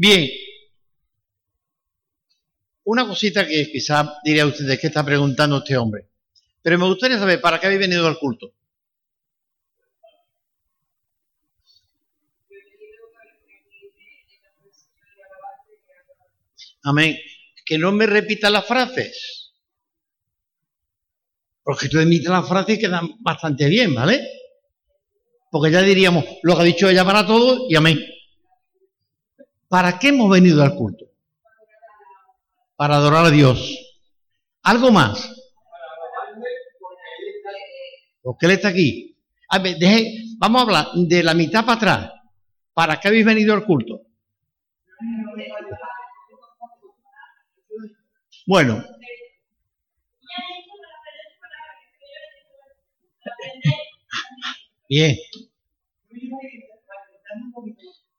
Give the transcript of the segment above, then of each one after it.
Bien. Una cosita que quizá diría ustedes que está preguntando este hombre. Pero me gustaría saber, ¿para qué habéis venido al culto? Amén. Que no me repita las frases. Porque tú emites las frases y quedan bastante bien, ¿vale? Porque ya diríamos lo que ha dicho ella para todos y amén. ¿Para qué hemos venido al culto? Para adorar a Dios. ¿Algo más? ¿Por qué Él está aquí? A ver, vamos a hablar de la mitad para atrás. ¿Para qué habéis venido al culto? Bueno. Bien.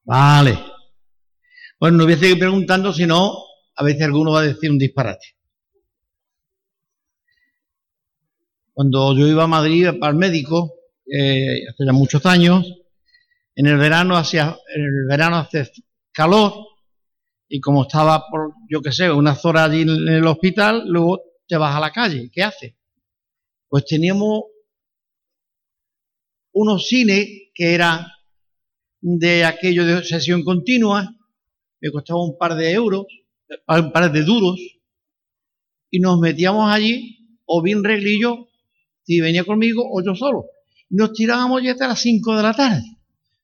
Vale. Bueno, no voy a seguir preguntando, si no, a veces alguno va a decir un disparate. Cuando yo iba a Madrid para el médico, eh, hace ya muchos años, en el verano hacía, en el verano hace calor y como estaba por, yo qué sé, unas horas allí en el hospital, luego te vas a la calle. ¿Qué haces? Pues teníamos unos cines que eran de aquello de sesión continua, me costaba un par de euros, un par de duros, y nos metíamos allí, o bien reglillo, si venía conmigo, o yo solo. Nos tirábamos ya hasta las 5 de la tarde,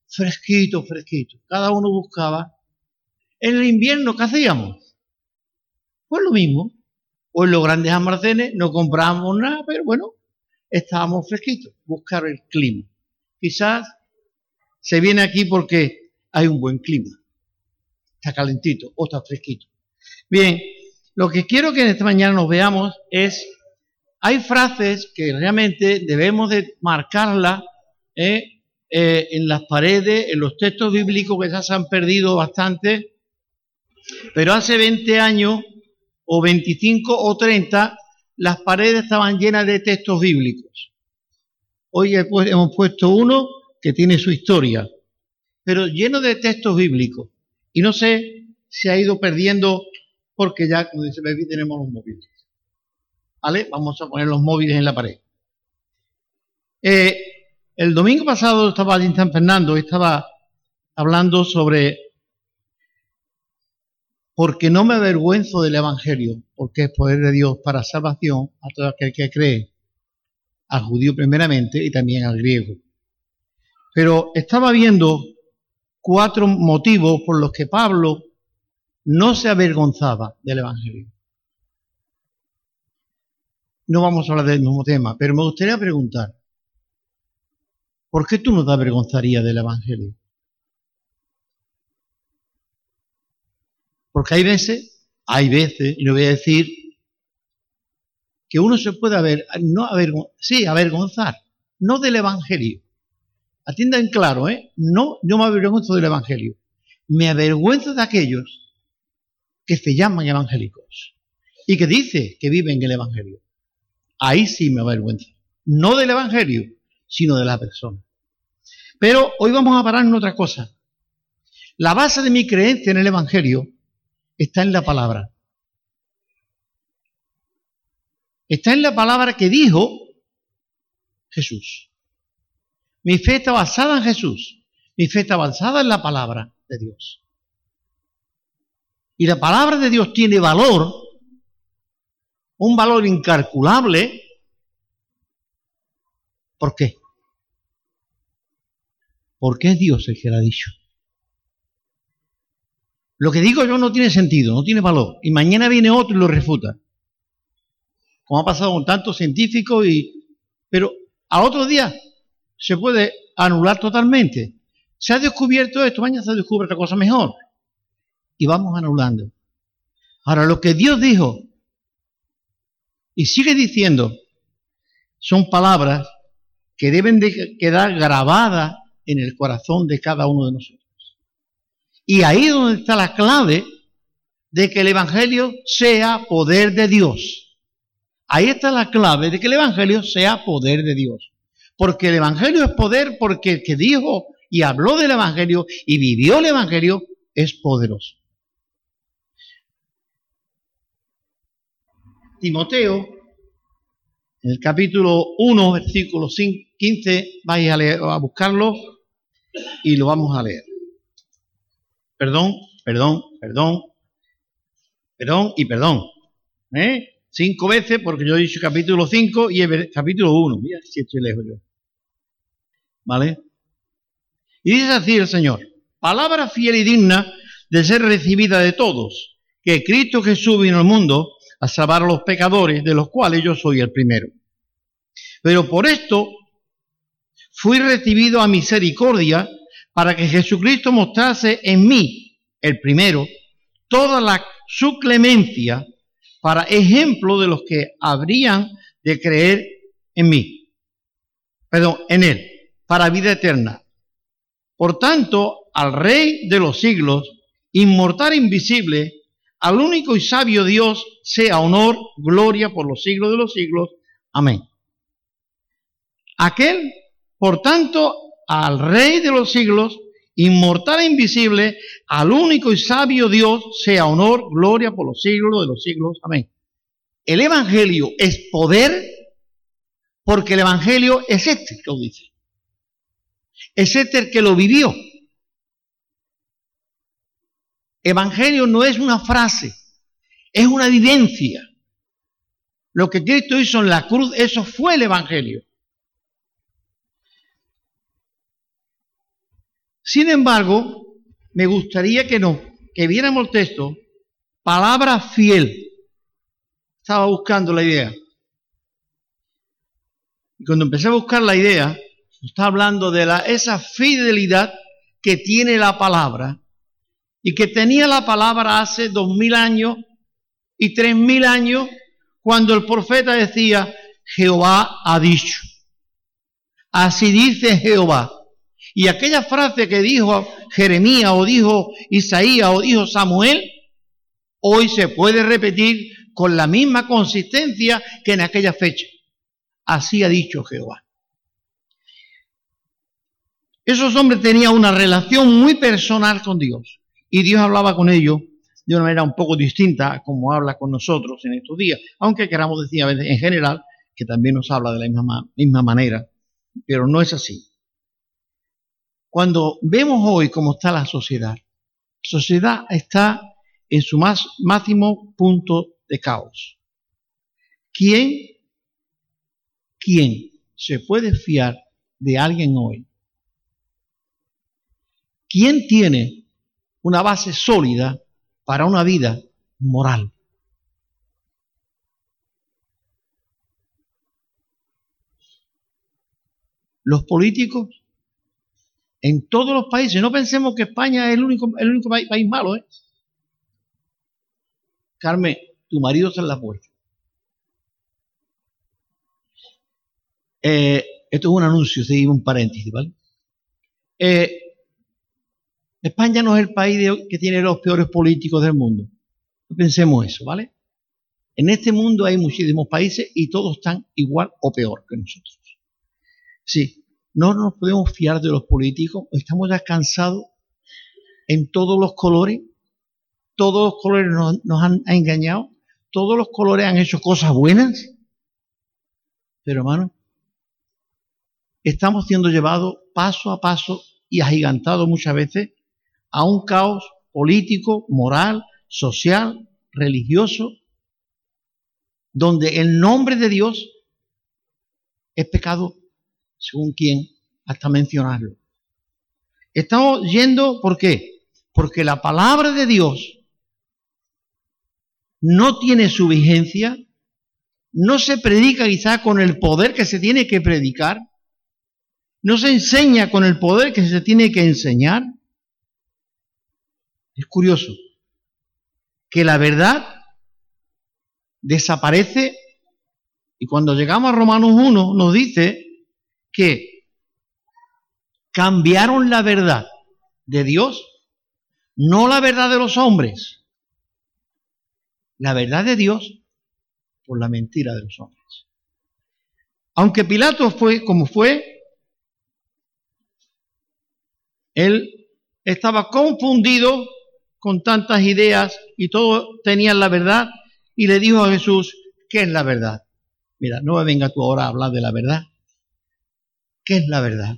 fresquito, fresquito. Cada uno buscaba en el invierno, ¿qué hacíamos? Pues lo mismo. O en los grandes almacenes no comprábamos nada, pero bueno, estábamos fresquitos, buscar el clima. Quizás se viene aquí porque hay un buen clima. Está calentito o está fresquito. Bien, lo que quiero que en esta mañana nos veamos es, hay frases que realmente debemos de marcarlas ¿eh? Eh, en las paredes, en los textos bíblicos que ya se han perdido bastante, pero hace 20 años, o 25 o 30, las paredes estaban llenas de textos bíblicos. Hoy hemos puesto uno que tiene su historia, pero lleno de textos bíblicos. Y no sé si ha ido perdiendo porque ya, como dice Baby, tenemos los móviles. ¿Vale? Vamos a poner los móviles en la pared. Eh, el domingo pasado estaba allí en San Fernando, estaba hablando sobre porque no me avergüenzo del Evangelio, porque es poder de Dios para salvación a todo aquel que cree, al judío primeramente y también al griego. Pero estaba viendo cuatro motivos por los que Pablo no se avergonzaba del Evangelio. No vamos a hablar del mismo tema, pero me gustaría preguntar, ¿por qué tú no te avergonzarías del Evangelio? Porque hay veces, hay veces, y no voy a decir, que uno se puede no avergonzar, sí, avergonzar, no del Evangelio. Atiendan claro, ¿eh? No, yo me avergüenzo del Evangelio. Me avergüenzo de aquellos que se llaman evangélicos y que dicen que viven el Evangelio. Ahí sí me avergüenzo. No del Evangelio, sino de la persona. Pero hoy vamos a parar en otra cosa. La base de mi creencia en el Evangelio está en la palabra. Está en la palabra que dijo Jesús. Mi fe está basada en Jesús. Mi fe está basada en la palabra de Dios. Y la palabra de Dios tiene valor, un valor incalculable. ¿Por qué? Porque es Dios el que la ha dicho. Lo que digo yo no tiene sentido, no tiene valor. Y mañana viene otro y lo refuta. Como ha pasado con tantos científicos y... Pero al otro día se puede anular totalmente. Se ha descubierto esto, mañana se descubre otra cosa mejor. Y vamos anulando. Ahora, lo que Dios dijo y sigue diciendo son palabras que deben de quedar grabadas en el corazón de cada uno de nosotros. Y ahí es donde está la clave de que el Evangelio sea poder de Dios. Ahí está la clave de que el Evangelio sea poder de Dios porque el Evangelio es poder, porque el que dijo y habló del Evangelio y vivió el Evangelio es poderoso. Timoteo, en el capítulo 1, versículo 15, vais a, leer, a buscarlo y lo vamos a leer. Perdón, perdón, perdón, perdón y perdón. ¿eh? Cinco veces, porque yo he dicho capítulo 5 y el capítulo 1. Mira si estoy lejos yo. ¿Vale? Y dice así el Señor, palabra fiel y digna de ser recibida de todos, que Cristo Jesús vino al mundo a salvar a los pecadores, de los cuales yo soy el primero. Pero por esto fui recibido a misericordia para que Jesucristo mostrase en mí, el primero, toda la su clemencia para ejemplo de los que habrían de creer en mí, perdón, en él, para vida eterna. Por tanto, al Rey de los siglos, inmortal e invisible, al único y sabio Dios, sea honor, gloria por los siglos de los siglos. Amén. Aquel, por tanto, al Rey de los siglos, inmortal e invisible, al único y sabio Dios, sea honor, gloria por los siglos de los siglos. Amén. El Evangelio es poder porque el Evangelio es este, lo dice. Es el que lo vivió. Evangelio no es una frase, es una vivencia. Lo que Cristo hizo en la cruz, eso fue el Evangelio. Sin embargo, me gustaría que, no, que viéramos el texto, palabra fiel. Estaba buscando la idea. Y cuando empecé a buscar la idea, está hablando de esa fidelidad que tiene la palabra y que tenía la palabra hace dos mil años y tres mil años cuando el profeta decía, Jehová ha dicho. Así dice Jehová. Y aquella frase que dijo Jeremías o dijo Isaías o dijo Samuel, hoy se puede repetir con la misma consistencia que en aquella fecha. Así ha dicho Jehová. Esos hombres tenían una relación muy personal con Dios y Dios hablaba con ellos de una manera un poco distinta como habla con nosotros en estos días, aunque queramos decir a veces en general que también nos habla de la misma, misma manera, pero no es así. Cuando vemos hoy cómo está la sociedad, la sociedad está en su más máximo punto de caos. ¿Quién, quién se puede fiar de alguien hoy? ¿Quién tiene una base sólida para una vida moral? Los políticos en todos los países. No pensemos que España es el único, país, malo, ¿eh? Carmen, tu marido está en la puerta. Eh, esto es un anuncio, seguimos un paréntesis, ¿vale? Eh, España no es el país que tiene los peores políticos del mundo. Pensemos eso, ¿vale? En este mundo hay muchísimos países y todos están igual o peor que nosotros. Sí, no nos podemos fiar de los políticos, estamos ya cansados en todos los colores, todos los colores nos, han engañado, todos los colores han hecho cosas buenas, pero hermano, estamos siendo llevados paso a paso y agigantados muchas veces a un caos político, moral, social, religioso, donde el nombre de Dios es pecado según quién, hasta mencionarlo. Estamos yendo, ¿por qué? Porque la palabra de Dios no tiene su vigencia, no se predica quizá con el poder que se tiene que predicar, no se enseña con el poder que se tiene que enseñar. Es curioso que la verdad desaparece y cuando llegamos a Romanos 1 nos dice que cambiaron la verdad de Dios, no la verdad de los hombres, la verdad de Dios por la mentira de los hombres. Aunque Pilato fue como fue, él estaba confundido con tantas ideas y todos tenían la verdad y le dijo a Jesús, ¿qué es la verdad? Mira, no me venga tú ahora a hablar de la verdad. ¿Qué es la verdad?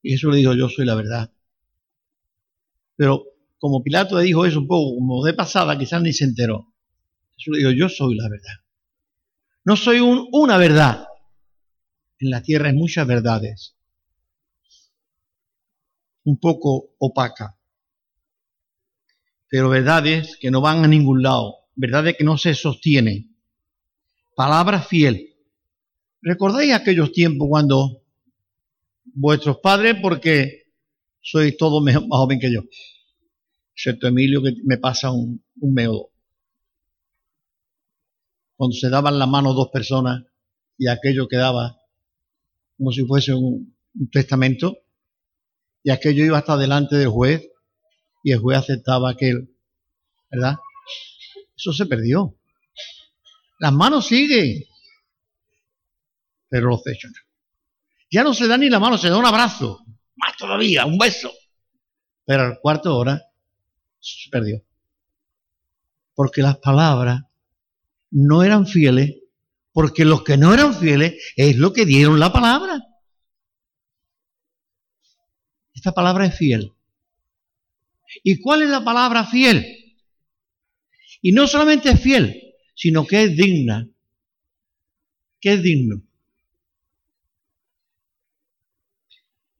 Y Jesús le dijo, yo soy la verdad. Pero como Pilato le dijo eso un poco como de pasada, quizás ni se enteró. Jesús le dijo, yo soy la verdad. No soy una verdad. En la tierra hay muchas verdades. Un poco opaca. Pero verdades que no van a ningún lado. Verdades que no se sostienen. Palabra fiel. ¿Recordáis aquellos tiempos cuando vuestros padres, porque sois todos más joven que yo, excepto Emilio que me pasa un, un Cuando se daban la mano dos personas y aquello quedaba como si fuese un testamento, y aquello iba hasta delante del juez y el juez aceptaba aquel, ¿verdad? Eso se perdió. Las manos siguen, pero los hechos Ya no se da ni la mano, se da un abrazo, más todavía, un beso. Pero al cuarto hora se perdió. Porque las palabras no eran fieles, porque los que no eran fieles es lo que dieron la palabra. Esta palabra es fiel. ¿Y cuál es la palabra fiel? Y no solamente es fiel, sino que es digna. ¿Qué es digno?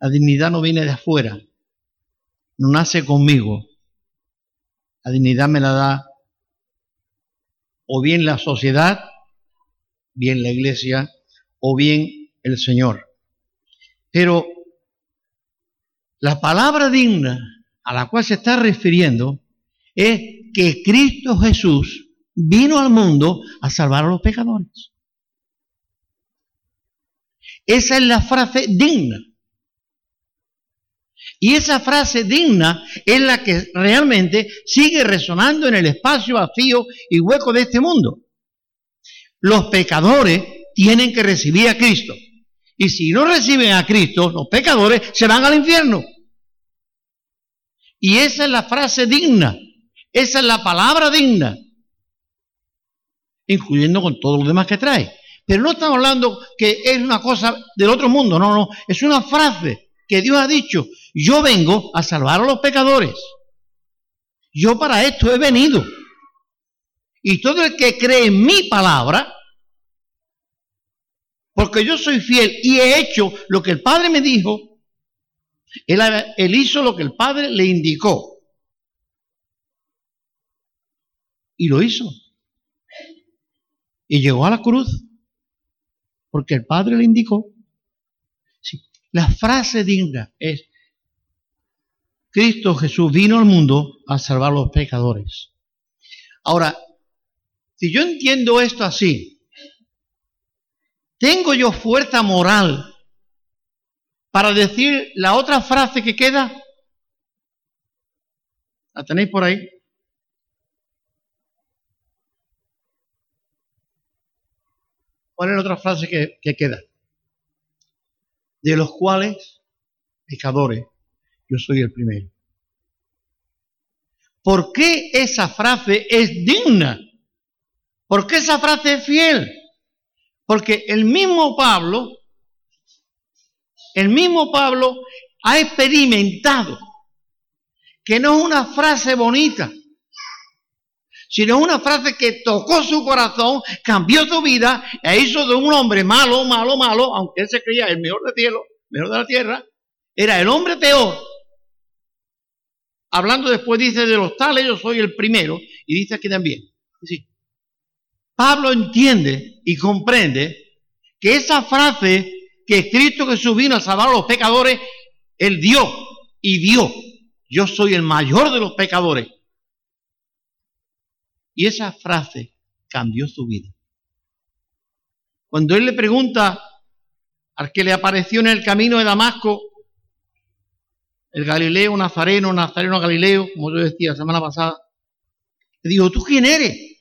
La dignidad no viene de afuera, no nace conmigo, la dignidad me la da o bien la sociedad, bien la iglesia, o bien el Señor. Pero la palabra digna a la cual se está refiriendo es que Cristo Jesús vino al mundo a salvar a los pecadores. Esa es la frase digna. Y esa frase digna es la que realmente sigue resonando en el espacio vacío y hueco de este mundo. Los pecadores tienen que recibir a Cristo. Y si no reciben a Cristo, los pecadores se van al infierno. Y esa es la frase digna. Esa es la palabra digna. Incluyendo con todo lo demás que trae. Pero no estamos hablando que es una cosa del otro mundo. No, no. Es una frase que Dios ha dicho yo vengo a salvar a los pecadores. Yo para esto he venido. Y todo el que cree en mi palabra, porque yo soy fiel y he hecho lo que el Padre me dijo, él, hizo lo que el Padre le indicó. Y lo hizo. Y llegó a la cruz, porque el Padre le indicó. La frase digna es, Cristo Jesús vino al mundo a salvar a los pecadores. Ahora, si yo entiendo esto así, ¿tengo yo fuerza moral para decir la otra frase que queda? ¿La tenéis por ahí? ¿Cuál es la otra frase que, que queda? De los cuales, pecadores, yo soy el primero. ¿Por qué esa frase es digna? ¿Por qué esa frase es fiel? Porque el mismo Pablo, el mismo Pablo ha experimentado que no es una frase bonita, sino una frase que tocó su corazón, cambió su vida e hizo de un hombre malo, malo, malo, aunque él se creía el mejor del cielo, mejor de la tierra, era el hombre peor, hablando después dice de los tales, yo soy el primero, y dice aquí también. Pablo entiende y comprende que esa frase que Cristo Jesús vino a salvar a los pecadores, él dio y dio. Yo soy el mayor de los pecadores. Y esa frase cambió su vida. Cuando él le pregunta al que le apareció en el camino de Damasco, el Galileo Nazareno, Nazareno Galileo, como yo decía la semana pasada, le dijo, ¿tú quién eres?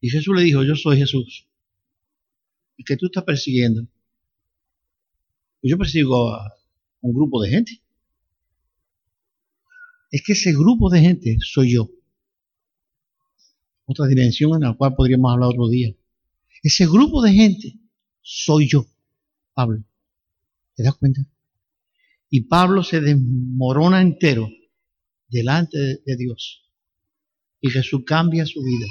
Y Jesús le dijo, yo soy Jesús, el que tú estás persiguiendo. Yo persigo a un grupo de gente. Es que ese grupo de gente soy yo. otra dimensión en la cual podríamos hablar otro día. Ese grupo de gente soy yo, Pablo. ¿Te das cuenta? Y Pablo se desmorona entero delante de Dios. Y Jesús cambia su vida.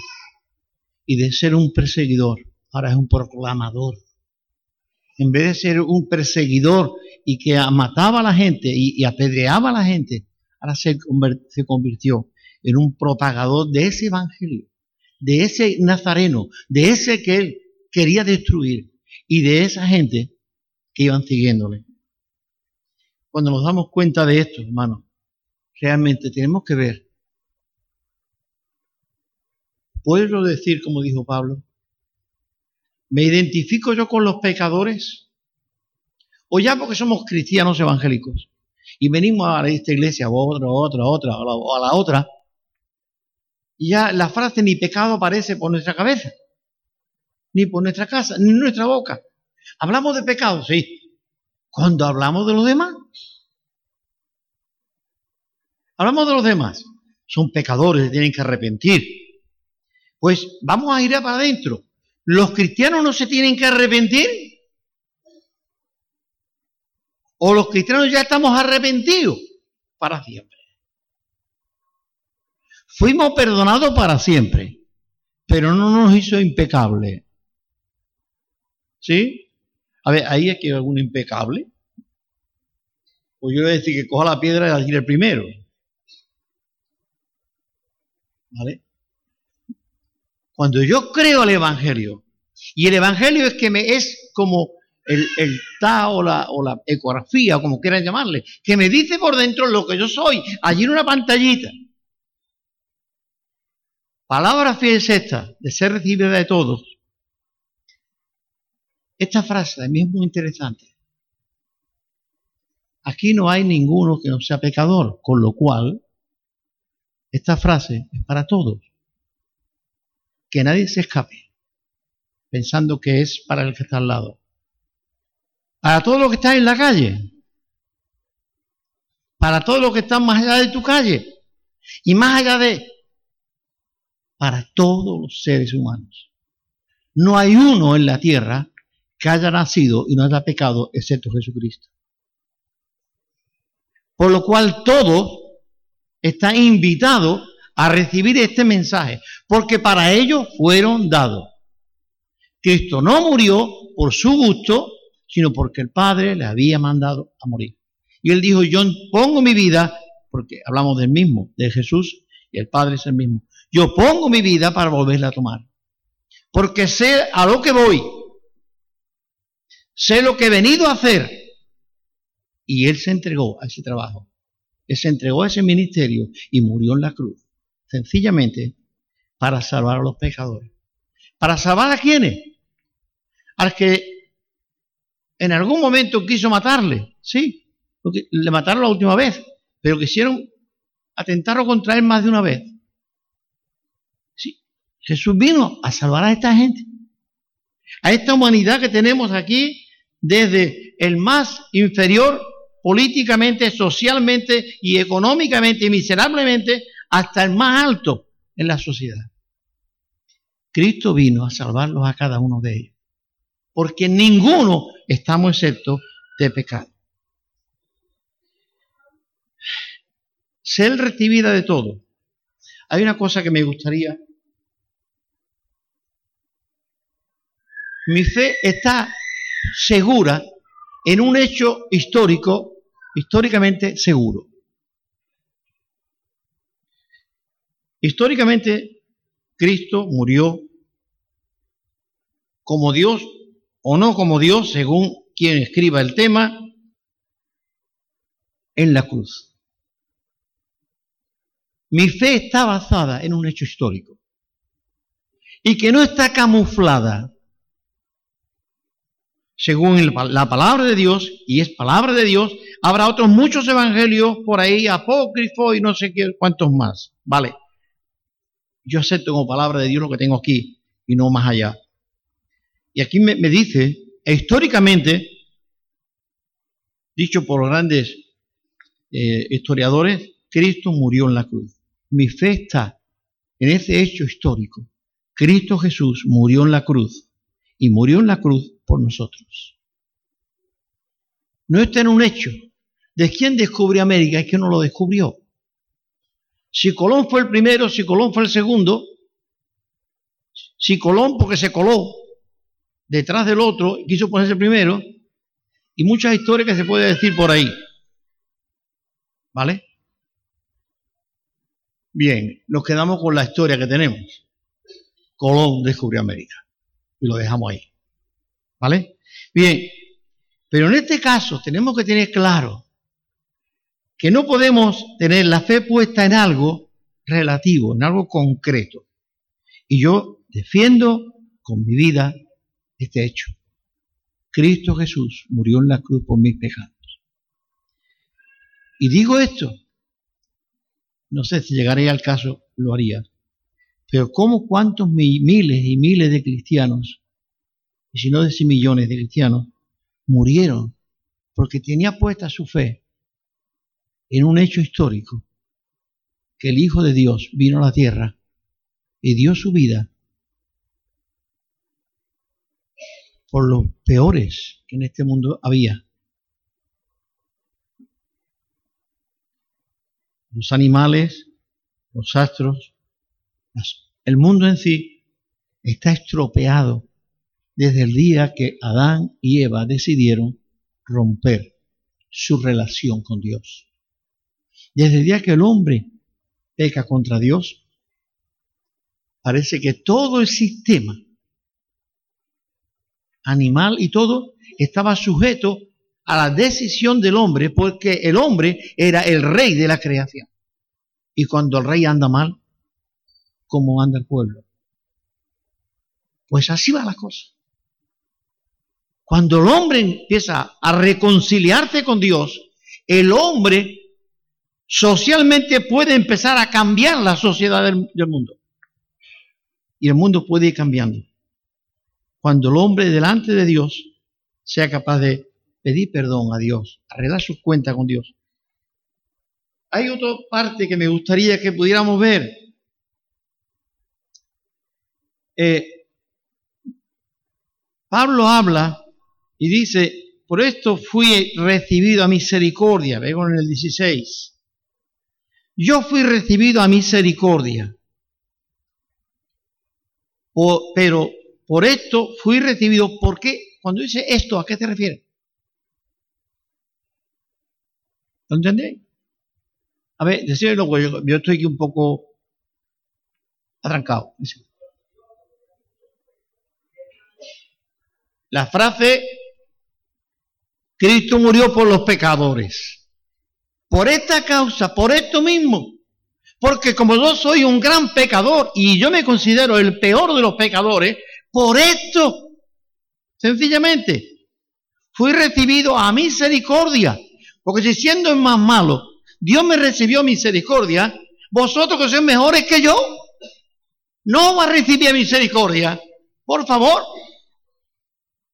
Y de ser un perseguidor, ahora es un proclamador. En vez de ser un perseguidor y que mataba a la gente y, apedreaba a la gente, ahora se, se convirtió en un propagador de ese evangelio, de ese nazareno, de ese que él quería destruir y de esa gente que iban siguiéndole. Cuando nos damos cuenta de esto, hermanos, realmente tenemos que ver. ¿Puedo decir, como dijo Pablo, ¿me identifico yo con los pecadores? O ya porque somos cristianos evangélicos y venimos a esta iglesia o a otra, otra, otra, o a la otra, y ya la frase ni pecado aparece por nuestra cabeza, ni por nuestra casa, ni en nuestra boca. Hablamos de pecado, sí. Cuando hablamos de los demás, hablamos de los demás. Son pecadores, tienen que arrepentir. Pues vamos a ir para adentro. ¿Los cristianos no se tienen que arrepentir? ¿O los cristianos ya estamos arrepentidos para siempre? Fuimos perdonados para siempre, pero no nos hizo impecable. ¿Sí? A ver, ahí es que hay algún impecable. Pues yo voy a decir que coja la piedra y la tire primero. ¿Vale? Cuando yo creo el Evangelio, y el Evangelio es que me es como el, el ta o la, o la ecografía, como quieran llamarle, que me dice por dentro lo que yo soy, allí en una pantallita. Palabra fiel es esta, de ser recibida de todos. Esta frase también es muy interesante. Aquí no hay ninguno que no sea pecador, con lo cual esta frase es para todos. Que nadie se escape pensando que es para el que está al lado. Para todos los que están en la calle. Para todos los que están más allá de tu calle. Y más allá de para todos los seres humanos. No hay uno en la tierra que haya nacido y no haya pecado excepto Jesucristo. Por lo cual todos están invitados a recibir este mensaje, porque para ellos fueron dados. Cristo no murió por su gusto, sino porque el Padre le había mandado a morir. Y él dijo, yo pongo mi vida, porque hablamos del mismo, de Jesús, y el Padre es el mismo. Yo pongo mi vida para volverla a tomar. Porque sé a lo que voy. Sé lo que he venido a hacer. Y Él se entregó a ese trabajo. Él se entregó a ese ministerio y murió en la cruz. Sencillamente para salvar a los pecadores. ¿Para salvar a quiénes? Al que en algún momento quiso matarle. Sí, le mataron la última vez. Pero quisieron atentarlo contra él más de una vez. Jesús vino a salvar a esta gente, a esta humanidad que tenemos aquí, desde el más inferior políticamente, socialmente y económicamente y miserablemente, hasta el más alto en la sociedad. Cristo vino a salvarlos a cada uno de ellos, porque ninguno estamos excepto de pecado. Ser recibida de todo. Hay una cosa que me gustaría mi fe está segura en un hecho histórico, históricamente seguro. Históricamente, Cristo murió como Dios o no como Dios, según quien escriba el tema, en la cruz. Mi fe está basada en un hecho histórico y que no está camuflada según la palabra de Dios, y es palabra de Dios, habrá otros muchos evangelios por ahí, apócrifos y no sé qué, cuántos más. Vale. Yo acepto como palabra de Dios lo que tengo aquí y no más allá. Y aquí me, dice, e históricamente, dicho por los grandes eh, historiadores, Cristo murió en la cruz. Mi fe está en ese hecho histórico, Cristo Jesús murió en la cruz y murió en la cruz por nosotros. No está en un hecho. ¿De quién descubrió América? Es que no lo descubrió. Si Colón fue el primero, si Colón fue el segundo, si Colón porque se coló detrás del otro, quiso ponerse primero, y muchas historias que se puede decir por ahí. ¿Vale? Bien, nos quedamos con la historia que tenemos. Colón descubrió América. Y lo dejamos ahí. ¿Vale? Bien, pero en este caso tenemos que tener claro que no podemos tener la fe puesta en algo relativo, en algo concreto. Y yo defiendo con mi vida este hecho. Cristo Jesús murió en la cruz por mis pecados. Y digo esto, no sé si llegaría al caso, lo haría, pero ¿cómo cuántos miles y miles de cristianos, y si no decir millones de cristianos, murieron porque tenía puesta su fe en un hecho histórico, que el Hijo de Dios vino a la tierra y dio su vida por los peores que en este mundo había. Los animales, los astros, el mundo en sí está estropeado desde el día que Adán y Eva decidieron romper su relación con Dios. Desde el día que el hombre peca contra Dios, parece que todo el sistema animal y todo estaba sujeto a la decisión del hombre porque el hombre era el rey de la creación. Y cuando el rey anda mal, ¿cómo anda el pueblo? Pues así va la cosa. Cuando el hombre empieza a reconciliarse con Dios, el hombre socialmente puede empezar a cambiar la sociedad del, mundo. Y el mundo puede ir cambiando cuando el hombre delante de Dios sea capaz de pedir perdón a Dios, arreglar sus cuentas con Dios. Hay otra parte que me gustaría que pudiéramos ver. Eh, Pablo habla y dice, por esto fui recibido a misericordia, veo en el 16. Yo fui recibido a misericordia, pero por esto fui recibido. ¿Por qué? Cuando dice esto, ¿a qué te refiere? ¿Lo entendéis? A ver, yo, yo estoy aquí un poco atrancado. La frase, Cristo murió por los pecadores. Por esta causa, por esto mismo. Porque como yo soy un gran pecador y yo me considero el peor de los pecadores, por esto, sencillamente, fui recibido a misericordia. Porque si siendo el más malo, Dios me recibió misericordia, vosotros que sois mejores que yo, no va a recibir misericordia. Por favor.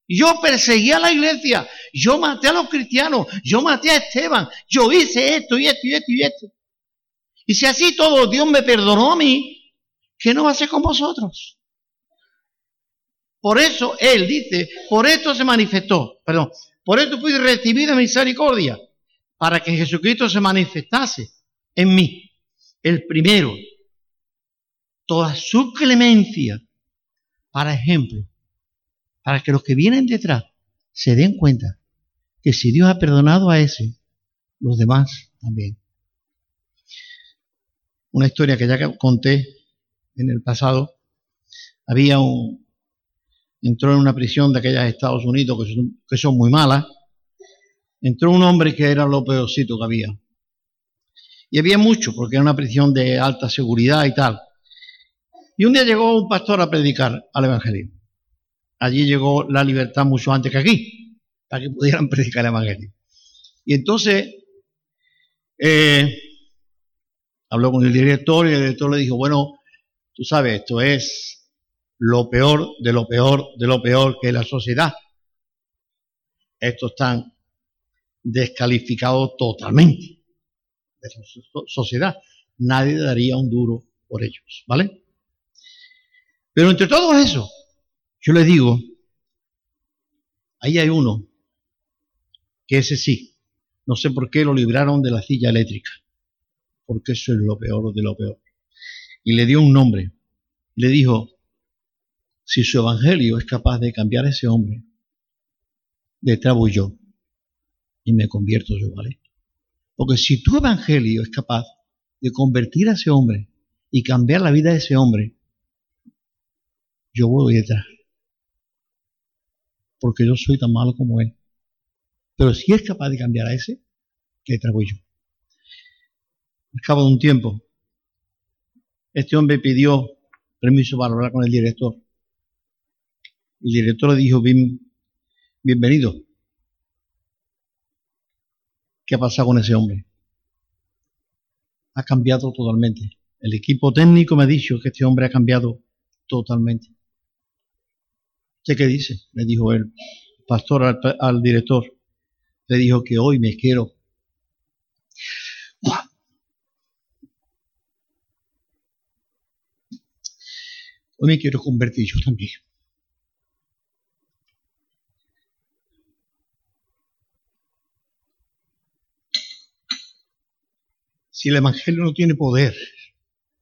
Yo perseguí a la iglesia, yo maté a los cristianos, yo maté a Esteban, yo hice esto y esto y esto y esto. Y si así todo Dios me perdonó a mí, ¿qué no va a hacer con vosotros? Por eso Él dice, por esto se manifestó, perdón, por esto fui recibida misericordia, para que Jesucristo se manifestase en mí, el primero, toda su clemencia, para ejemplo, para que los que vienen detrás se den cuenta que si Dios ha perdonado a ese, los demás también. Una historia que ya conté en el pasado, había un, entró en una prisión de aquellas Estados Unidos que son, muy malas, entró un hombre que era lo peorcito que había. Y había mucho, porque era una prisión de alta seguridad y tal. Y un día llegó un pastor a predicar al Evangelio. Allí llegó la libertad mucho antes que aquí, para que pudieran predicar el Evangelio. Y entonces eh, habló con el director y el director le dijo, bueno, tú sabes, esto es lo peor de lo peor de lo peor que es la sociedad. Estos están descalificados totalmente de la sociedad. Nadie daría un duro por ellos, ¿vale? Pero entre todos eso, yo les digo, ahí hay uno, que ese sí, no sé por qué lo libraron de la silla eléctrica, porque eso es lo peor de lo peor. Y le dio un nombre, le dijo, si su evangelio es capaz de cambiar a ese hombre, detrás voy yo y me convierto yo, ¿vale? Porque si tu evangelio es capaz de convertir a ese hombre y cambiar la vida de ese hombre, yo voy detrás. Porque yo soy tan malo como él. Pero si es capaz de cambiar a ese, detrás voy yo. Al cabo de un tiempo, este hombre pidió permiso para hablar con el director. El director le dijo, bienvenido. ¿Qué ha pasado con ese hombre? Ha cambiado totalmente. El equipo técnico me ha dicho que este hombre ha cambiado totalmente. ¿Qué dice? Le dijo el pastor al, director. Le dijo que hoy me quiero. Hoy me quiero convertir yo también. Si el Evangelio no tiene poder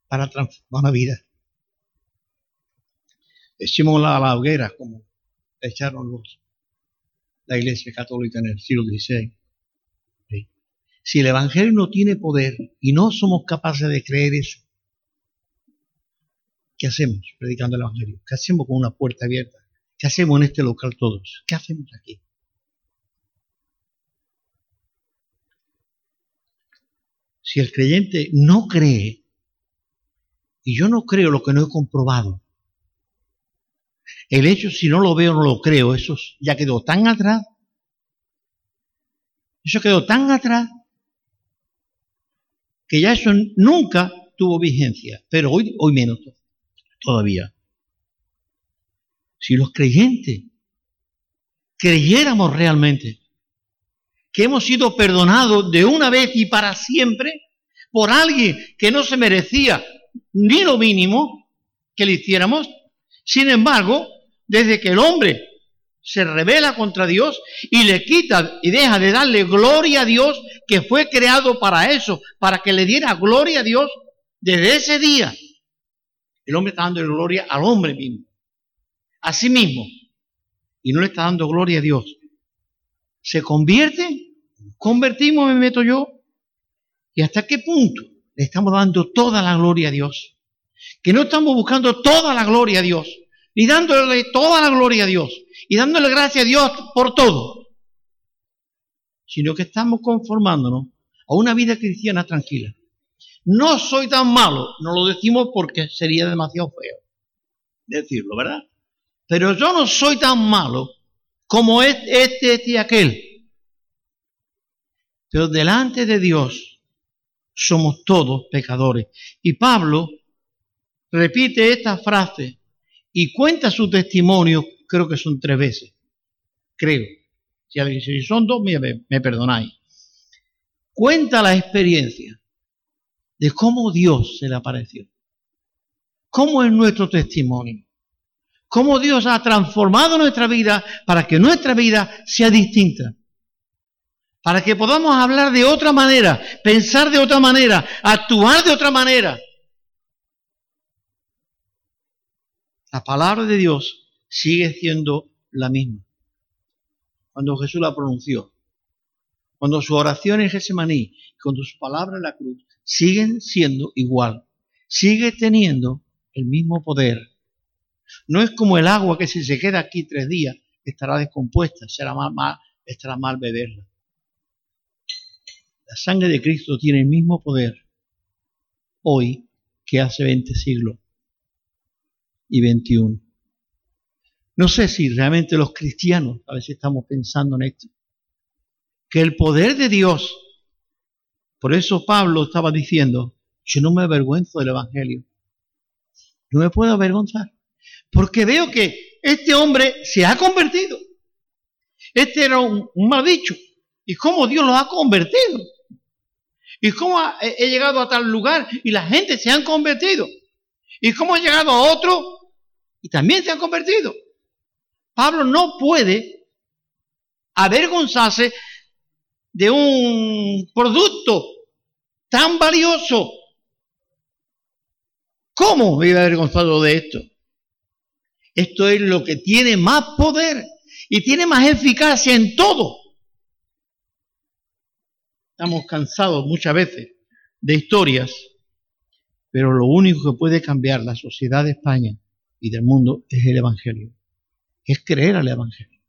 para transformar la vida, echémosla a la hoguera como echaron los, la Iglesia Católica en el siglo XVI. Si el Evangelio no tiene poder y no somos capaces de creer eso, ¿qué hacemos predicando el Evangelio? ¿Qué hacemos con una puerta abierta? ¿Qué hacemos en este local todos? ¿Qué hacemos aquí? Si el creyente no cree, y yo no creo lo que no he comprobado, el hecho, si no lo veo, no lo creo, eso ya quedó tan atrás, eso quedó tan atrás, que ya eso nunca tuvo vigencia, pero hoy, hoy menos todavía. Si los creyentes creyéramos realmente que hemos sido perdonados de una vez y para siempre por alguien que no se merecía ni lo mínimo que le hiciéramos. Sin embargo, desde que el hombre se revela contra Dios y le quita y deja de darle gloria a Dios, que fue creado para eso, para que le diera gloria a Dios, desde ese día, el hombre está dando gloria al hombre mismo, a sí mismo, y no le está dando gloria a Dios se convierte, convertimos, me meto yo, y hasta qué punto le estamos dando toda la gloria a Dios. Que no estamos buscando toda la gloria a Dios, ni dándole toda la gloria a Dios, y dándole gracias a Dios por todo, sino que estamos conformándonos a una vida cristiana tranquila. No soy tan malo, no lo decimos porque sería demasiado feo decirlo, ¿verdad? Pero yo no soy tan malo como este, este y aquel. Pero delante de Dios somos todos pecadores. Y Pablo repite esta frase y cuenta su testimonio, creo que son tres veces. Creo. Si, son dos, me, me perdonáis. Cuenta la experiencia de cómo Dios se le apareció. ¿Cómo es nuestro testimonio? cómo Dios ha transformado nuestra vida para que nuestra vida sea distinta. Para que podamos hablar de otra manera, pensar de otra manera, actuar de otra manera. La palabra de Dios sigue siendo la misma. Cuando Jesús la pronunció, cuando su oración en Getsemaní, cuando su palabra en la cruz, siguen siendo igual. Sigue teniendo el mismo poder no es como el agua que si se queda aquí tres días estará descompuesta, será mal, estará mal beberla. La sangre de Cristo tiene el mismo poder hoy que hace 20 siglos y 21. No sé si realmente los cristianos a veces estamos pensando en esto. Que el poder de Dios, por eso Pablo estaba diciendo, yo no me avergüenzo del Evangelio. No me puedo avergonzar. Porque veo que este hombre se ha convertido. Este era un, mal dicho. ¿Y cómo Dios lo ha convertido? ¿Y cómo he llegado a tal lugar y la gente se han convertido? ¿Y cómo he llegado a otro y también se han convertido? Pablo no puede avergonzarse de un producto tan valioso. ¿Cómo a avergonzado de esto? Esto es lo que tiene más poder y tiene más eficacia en todo. Estamos cansados muchas veces de historias, pero lo único que puede cambiar la sociedad de España y del mundo es el Evangelio. Es creer al Evangelio.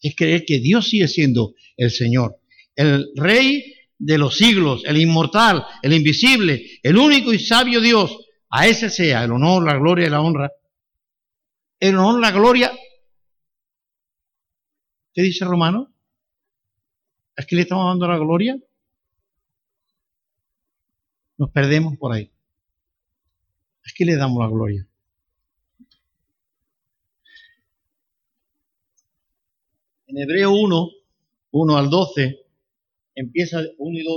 Es creer que Dios sigue siendo el Señor, el Rey de los siglos, el inmortal, el invisible, el único y sabio Dios. A ese sea el honor, la gloria y la honra. El honor, la gloria. ¿Qué dice Romano? ¿Es que le estamos dando la gloria? Nos perdemos por ahí. Es que le damos la gloria. En Hebreo 1, 1 al 12, empieza 1 y 2,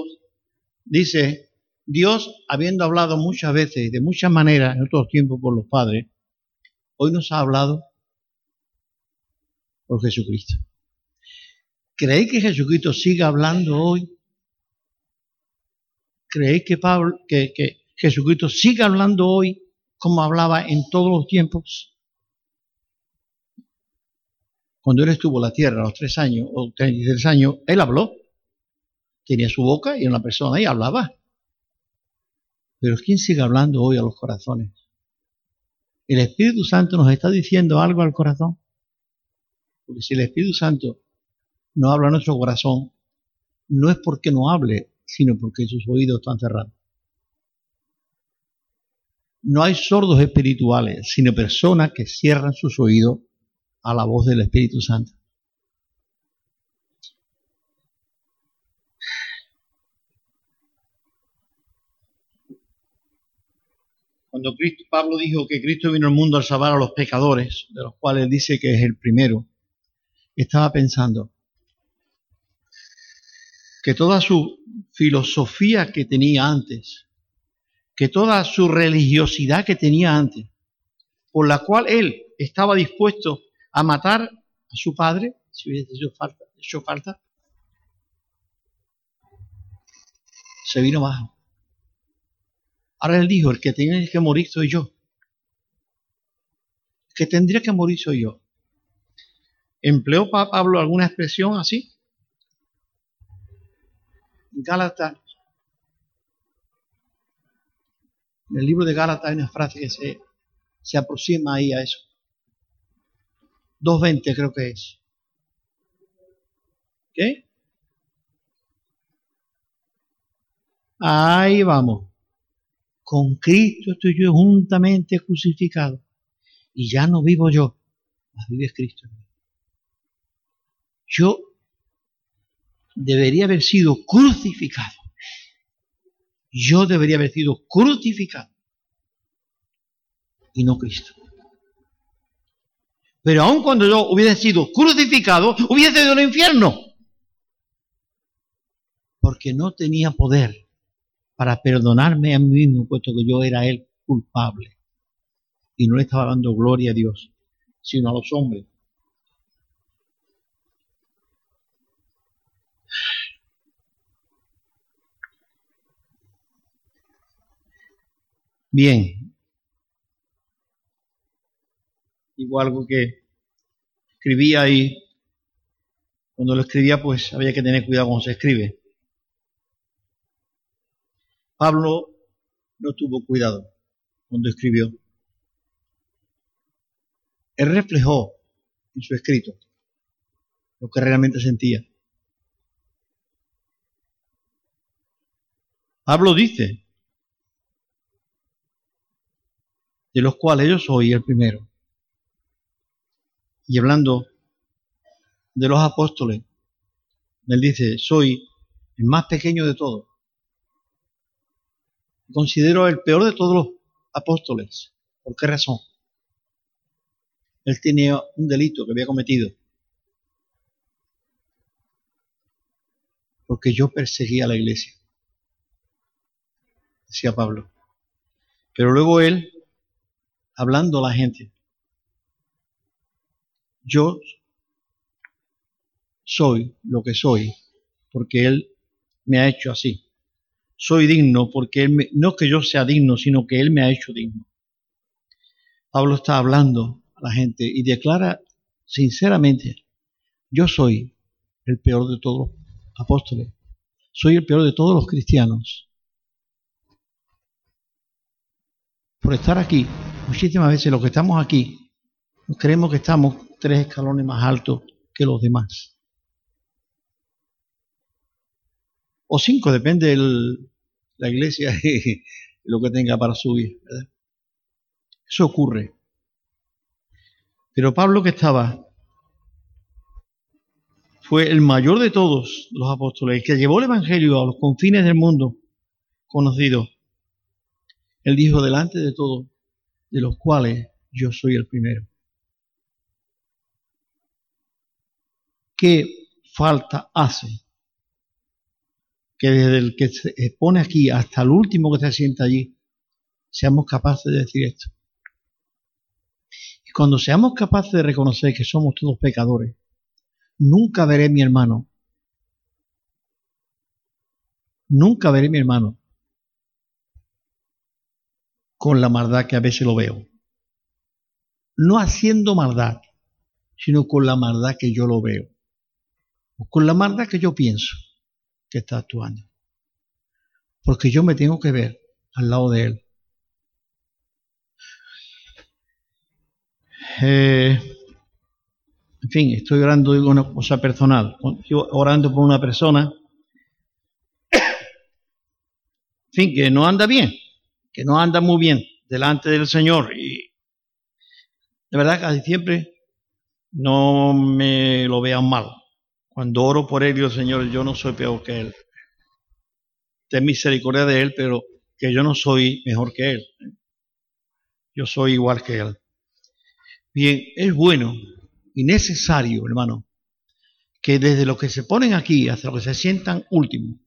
dice, Dios, habiendo hablado muchas veces, de muchas maneras, en otros tiempos por los padres, hoy nos ha hablado por Jesucristo. ¿Creéis que Jesucristo siga hablando hoy? ¿Creéis que, Pablo, que, que Jesucristo siga hablando hoy como hablaba en todos los tiempos? Cuando él estuvo en la tierra a los tres años o tres años, él habló. Tenía su boca y una persona y hablaba. Pero ¿quién sigue hablando hoy a los corazones? El Espíritu Santo nos está diciendo algo al corazón. Porque si el Espíritu Santo no habla a nuestro corazón, no es porque no hable, sino porque sus oídos están cerrados. No hay sordos espirituales, sino personas que cierran sus oídos a la voz del Espíritu Santo. Cuando Cristo, Pablo dijo que Cristo vino al mundo a salvar a los pecadores, de los cuales dice que es el primero, estaba pensando, que toda su filosofía que tenía antes, que toda su religiosidad que tenía antes, por la cual él estaba dispuesto a matar a su padre, si hubiese hecho falta, falta se vino bajo. Ahora él dijo, el que tiene que morir soy yo. El que tendría que morir soy yo. ¿Empleó Pablo alguna expresión así? Gálatas, en el libro de Gálatas hay una frase que se, se aproxima ahí a eso. 2.20 creo que es. ¿Qué? Ahí vamos. Con Cristo estoy yo juntamente crucificado. Y ya no vivo yo, mas vive Cristo. Yo debería haber sido crucificado. Yo debería haber sido crucificado. Y no Cristo. Pero aun cuando yo hubiese sido crucificado, hubiese ido al infierno. Porque no tenía poder para perdonarme a mí mismo, puesto que yo era él culpable. Y no le estaba dando gloria a Dios, sino a los hombres. Bien. Igual algo que escribía y cuando lo escribía pues había que tener cuidado cuando se escribe. Pablo no tuvo cuidado cuando escribió. Él reflejó en su escrito lo que realmente sentía. Pablo dice de los cuales yo soy el primero. Y hablando de los apóstoles, él dice, soy el más pequeño de todos. Considero el peor de todos los apóstoles. ¿Por qué razón? Él tenía un delito que había cometido. Porque yo perseguía a la iglesia. decía Pablo. Pero luego él, hablando a la gente, yo soy lo que soy porque Él me ha hecho así. Soy digno porque Él me, no que yo sea digno, sino que Él me ha hecho digno. Pablo está hablando a la gente y declara sinceramente, yo soy el peor de todos los apóstoles, soy el peor de todos los cristianos. Por estar aquí, muchísimas veces los que estamos aquí, creemos que estamos tres escalones más altos que los demás. O cinco, depende de la iglesia y lo que tenga para subir. Eso ocurre. Pero Pablo que estaba fue el mayor de todos los apóstoles, que llevó el Evangelio a los confines del mundo conocido. Él dijo delante de todos, de los cuales yo soy el primero. ¿Qué falta hace? Que desde el que se pone aquí hasta el último que se sienta allí, seamos capaces de decir esto. Y cuando seamos capaces de reconocer que somos todos pecadores, nunca veré a mi hermano, nunca veré a mi hermano con la maldad que a veces lo veo. No haciendo maldad, sino con la maldad que yo lo veo con la maldad que yo pienso que está actuando. Porque yo me tengo que ver al lado de él. Eh, en fin, estoy orando de una cosa personal. Yo orando por una persona, en fin, que no anda bien, que no anda muy bien delante del Señor. Y de verdad, casi siempre no me lo vean mal. Cuando oro por él, digo, Señor, yo no soy peor que él. Ten misericordia de él, pero que yo no soy mejor que él. Yo soy igual que él. Bien, es bueno y necesario, hermano, que desde lo que se ponen aquí hasta lo que se sientan últimos,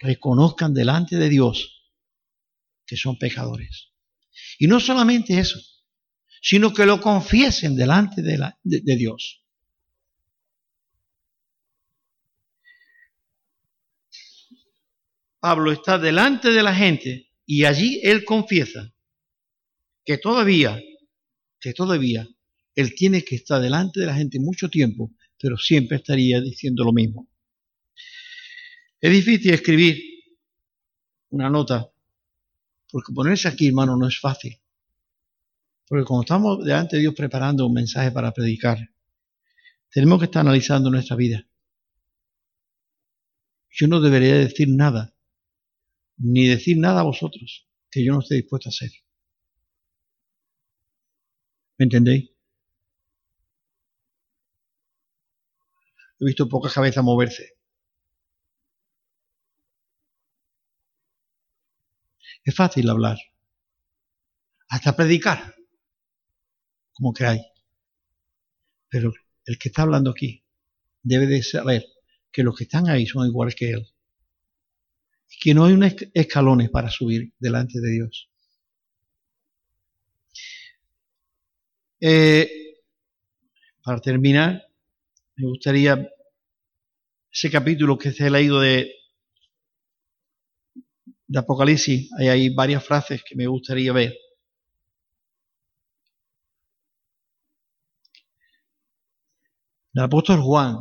reconozcan delante de Dios que son pecadores. Y no solamente eso, sino que lo confiesen delante de, la, de Dios. Pablo está delante de la gente y allí él confiesa que todavía, que todavía él tiene que estar delante de la gente mucho tiempo, pero siempre estaría diciendo lo mismo. Es difícil escribir una nota, porque ponerse aquí, hermano, no es fácil. Porque cuando estamos delante de Dios preparando un mensaje para predicar, tenemos que estar analizando nuestra vida. Yo no debería decir nada ni decir nada a vosotros que yo no esté dispuesto a hacer. ¿Me entendéis? He visto pocas cabezas moverse. Es fácil hablar, hasta predicar, como que hay. Pero el que está hablando aquí debe de saber que los que están ahí son iguales que él que no hay unos escalones para subir delante de Dios. Eh, para terminar, me gustaría ese capítulo que se ha leído de, Apocalipsis, hay, hay varias frases que me gustaría ver. El apóstol Juan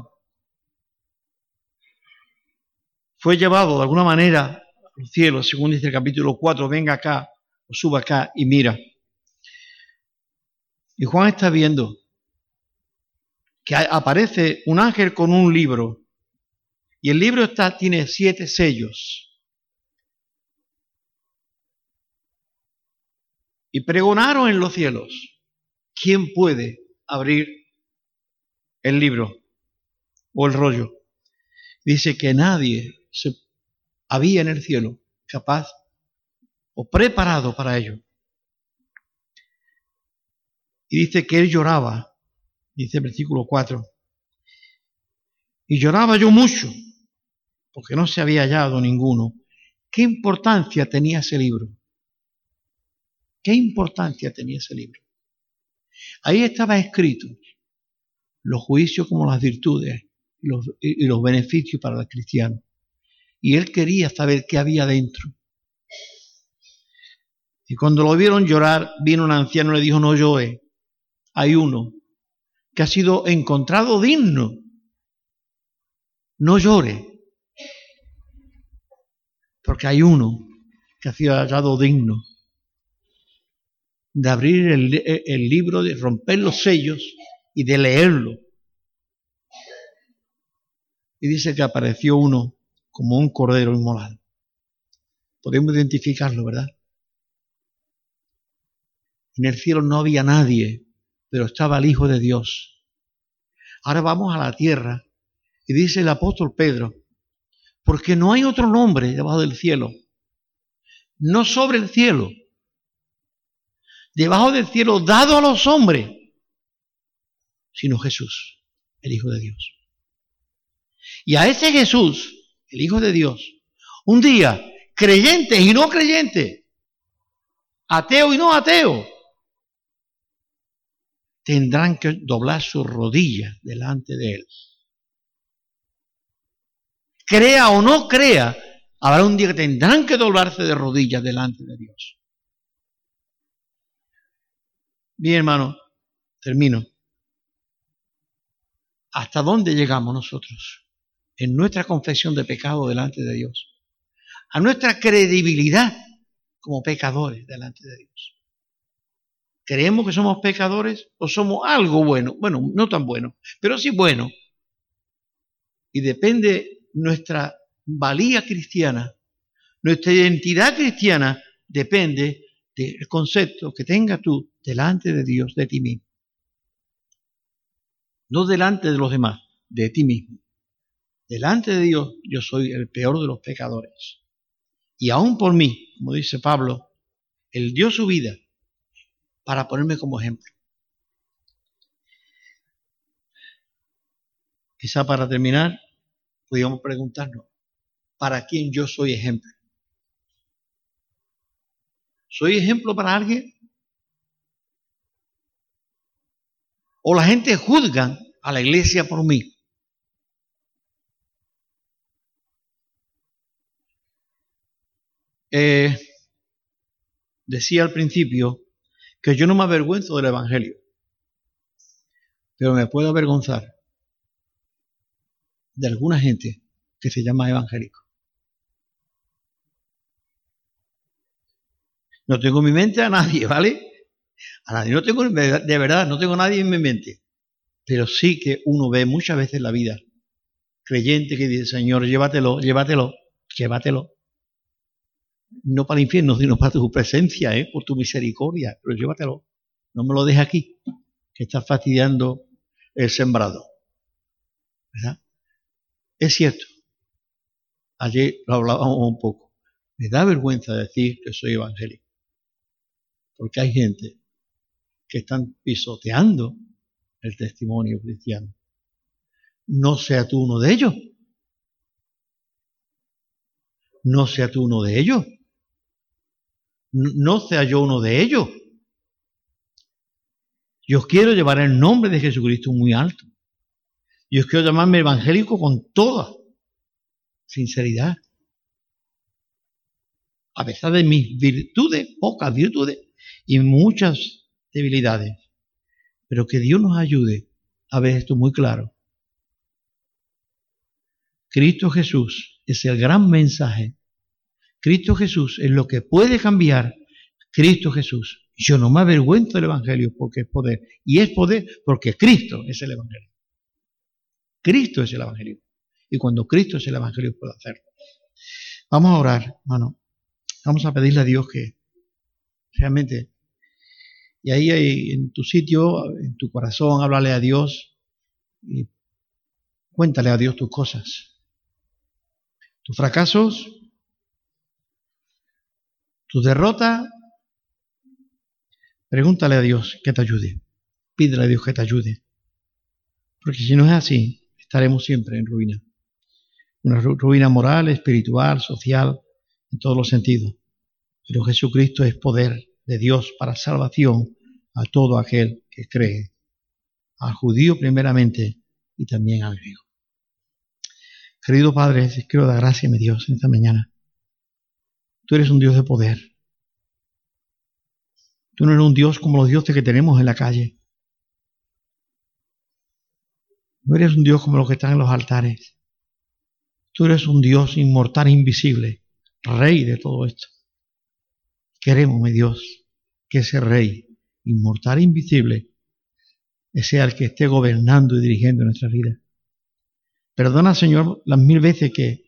fue llevado de alguna manera al cielo, según dice el capítulo 4, venga acá o suba acá y mira. Y Juan está viendo que aparece un ángel con un libro y el libro está, tiene siete sellos. Y pregonaron en los cielos, ¿quién puede abrir el libro o el rollo? Dice que nadie se, había en el cielo capaz o preparado para ello. Y dice que él lloraba, dice el versículo 4. Y lloraba yo mucho, porque no se había hallado ninguno ¿Qué importancia tenía ese libro? ¿Qué importancia tenía ese libro? Ahí estaba escrito los juicios como las virtudes y los, y los beneficios para el cristiano. Y él quería saber qué había dentro. Y cuando lo vieron llorar, vino un anciano y le dijo, no llore, hay uno que ha sido encontrado digno. No llore, porque hay uno que ha sido hallado digno de abrir el, libro, de romper los sellos y de leerlo. Y dice que apareció uno como un cordero inmolado. Podemos identificarlo, ¿verdad? En el cielo no había nadie, pero estaba el Hijo de Dios. Ahora vamos a la tierra y dice el apóstol Pedro, porque no hay otro nombre debajo del cielo, no sobre el cielo, debajo del cielo dado a los hombres, sino Jesús, el Hijo de Dios. Y a ese Jesús, el Hijo de Dios, un día, creyentes y no creyentes, ateo y no ateo, tendrán que doblar sus rodillas delante de Él. Crea o no crea, habrá un día que tendrán que doblarse de rodillas delante de Dios. Bien, hermano, termino. ¿Hasta dónde llegamos nosotros? En nuestra confesión de pecado delante de Dios. A nuestra credibilidad como pecadores delante de Dios. ¿Creemos que somos pecadores o somos algo bueno? Bueno, no tan bueno, pero sí bueno. Y depende nuestra valía cristiana, nuestra identidad cristiana, depende del concepto que tengas tú delante de Dios, de ti mismo. No delante de los demás, de ti mismo. Delante de Dios yo soy el peor de los pecadores. Y aún por mí, como dice Pablo, Él dio su vida para ponerme como ejemplo. Quizá para terminar, podríamos preguntarnos, ¿para quién yo soy ejemplo? ¿Soy ejemplo para alguien? o la gente juzga a la iglesia por mí. Eh, decía al principio que yo no me avergüenzo del Evangelio, pero me puedo avergonzar de alguna gente que se llama evangélico. No tengo en mi mente a nadie, ¿vale? A nadie. No tengo, de verdad, no tengo a nadie en mi mente. Pero sí que uno ve muchas veces la vida creyente que dice, Señor, llévatelo, llévatelo, llévatelo. No para el infierno, sino para tu presencia, ¿eh? por tu misericordia, pero llévatelo. No me lo dejes aquí, que estás fastidiando el sembrado. ¿Verdad? Es cierto. Ayer lo hablábamos un poco. Me da vergüenza decir que soy evangélico. Porque hay gente que están pisoteando el testimonio cristiano. No sea tú uno de ellos. No sea tú uno de ellos. No sea yo uno de ellos. Yo quiero llevar el nombre de Jesucristo muy alto. Yo quiero llamarme evangélico con toda sinceridad. A pesar de mis virtudes, pocas virtudes y muchas debilidades. Pero que Dios nos ayude a ver esto muy claro. Cristo Jesús es el gran mensaje. Cristo Jesús es lo que puede cambiar. Cristo Jesús. Yo no me avergüenzo del Evangelio porque es poder. Y es poder porque Cristo es el Evangelio. Cristo es el Evangelio. Y cuando Cristo es el Evangelio puede hacerlo. Vamos a orar, hermano. Vamos a pedirle a Dios que realmente y ahí en tu sitio, en tu corazón, háblale a Dios y cuéntale a Dios tus cosas. Tus fracasos, tus derrotas. Pregúntale a Dios que te ayude. Pídele a Dios que te ayude. Porque si no es así, estaremos siempre en ruina. Una ruina moral, espiritual, social en todos los sentidos. Pero Jesucristo es poder de Dios para salvación a todo aquel que cree, al judío primeramente y también al griego. Querido Padre, quiero dar gracias, mi Dios, en esta mañana. Tú eres un Dios de poder. Tú no eres un Dios como los dioses que tenemos en la calle. No eres un Dios como los que están en los altares. Tú eres un Dios inmortal invisible, Rey de todo esto. Queremos, mi Dios, que ese Rey inmortal e invisible sea el que esté gobernando y dirigiendo nuestra vida. Perdona, Señor, las mil veces que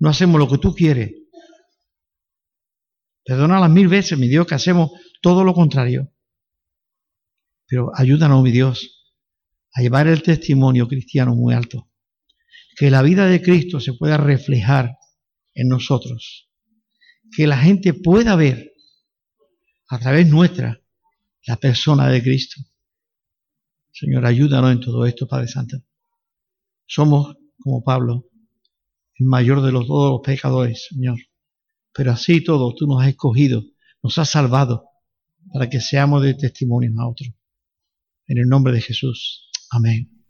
no hacemos lo que tú quieres. Perdona las mil veces, mi Dios, que hacemos todo lo contrario. Pero ayúdanos, mi Dios, a llevar el testimonio cristiano muy alto. Que la vida de Cristo se pueda reflejar en nosotros. Que la gente pueda ver a través nuestra la persona de Cristo. Señor, ayúdanos en todo esto, Padre Santo. Somos, como Pablo, el mayor de los, todos los pecadores, Señor. Pero así todo, tú nos has escogido, nos has salvado para que seamos de testimonio a otros. En el nombre de Jesús. Amén.